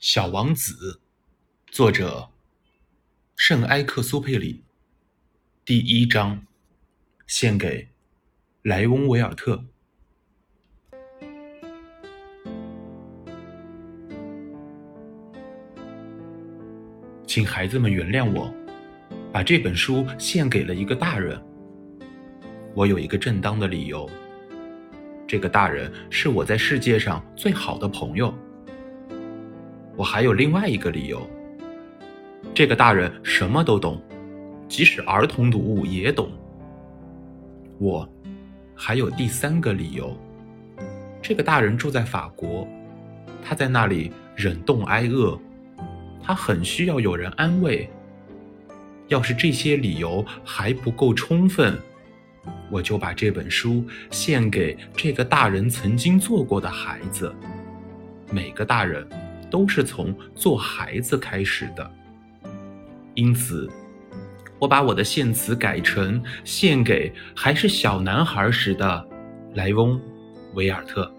小王子，作者圣埃克苏佩里。第一章，献给莱翁·维尔特。请孩子们原谅我，把这本书献给了一个大人。我有一个正当的理由。这个大人是我在世界上最好的朋友。我还有另外一个理由。这个大人什么都懂，即使儿童读物也懂。我还有第三个理由。这个大人住在法国，他在那里忍冻挨饿，他很需要有人安慰。要是这些理由还不够充分，我就把这本书献给这个大人曾经做过的孩子。每个大人。都是从做孩子开始的，因此，我把我的献词改成献给还是小男孩时的莱翁·维尔特。